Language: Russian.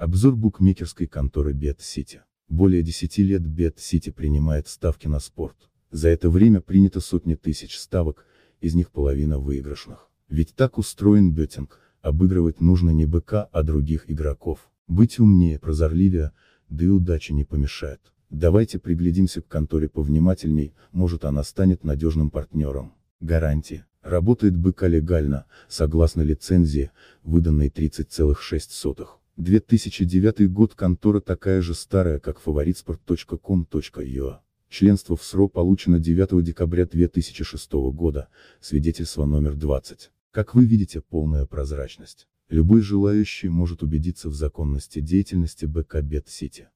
Обзор букмекерской конторы BetCity. Более 10 лет BetCity принимает ставки на спорт. За это время принято сотни тысяч ставок, из них половина выигрышных. Ведь так устроен беттинг, обыгрывать нужно не быка, а других игроков. Быть умнее, прозорливее, да и удача не помешает. Давайте приглядимся к конторе повнимательней, может она станет надежным партнером. Гарантия. Работает БК легально, согласно лицензии, выданной 30,6. 2009 год контора такая же старая как favoritsport.com.ua. Членство в СРО получено 9 декабря 2006 года, свидетельство номер 20. Как вы видите, полная прозрачность. Любой желающий может убедиться в законности деятельности БК Бет Сити.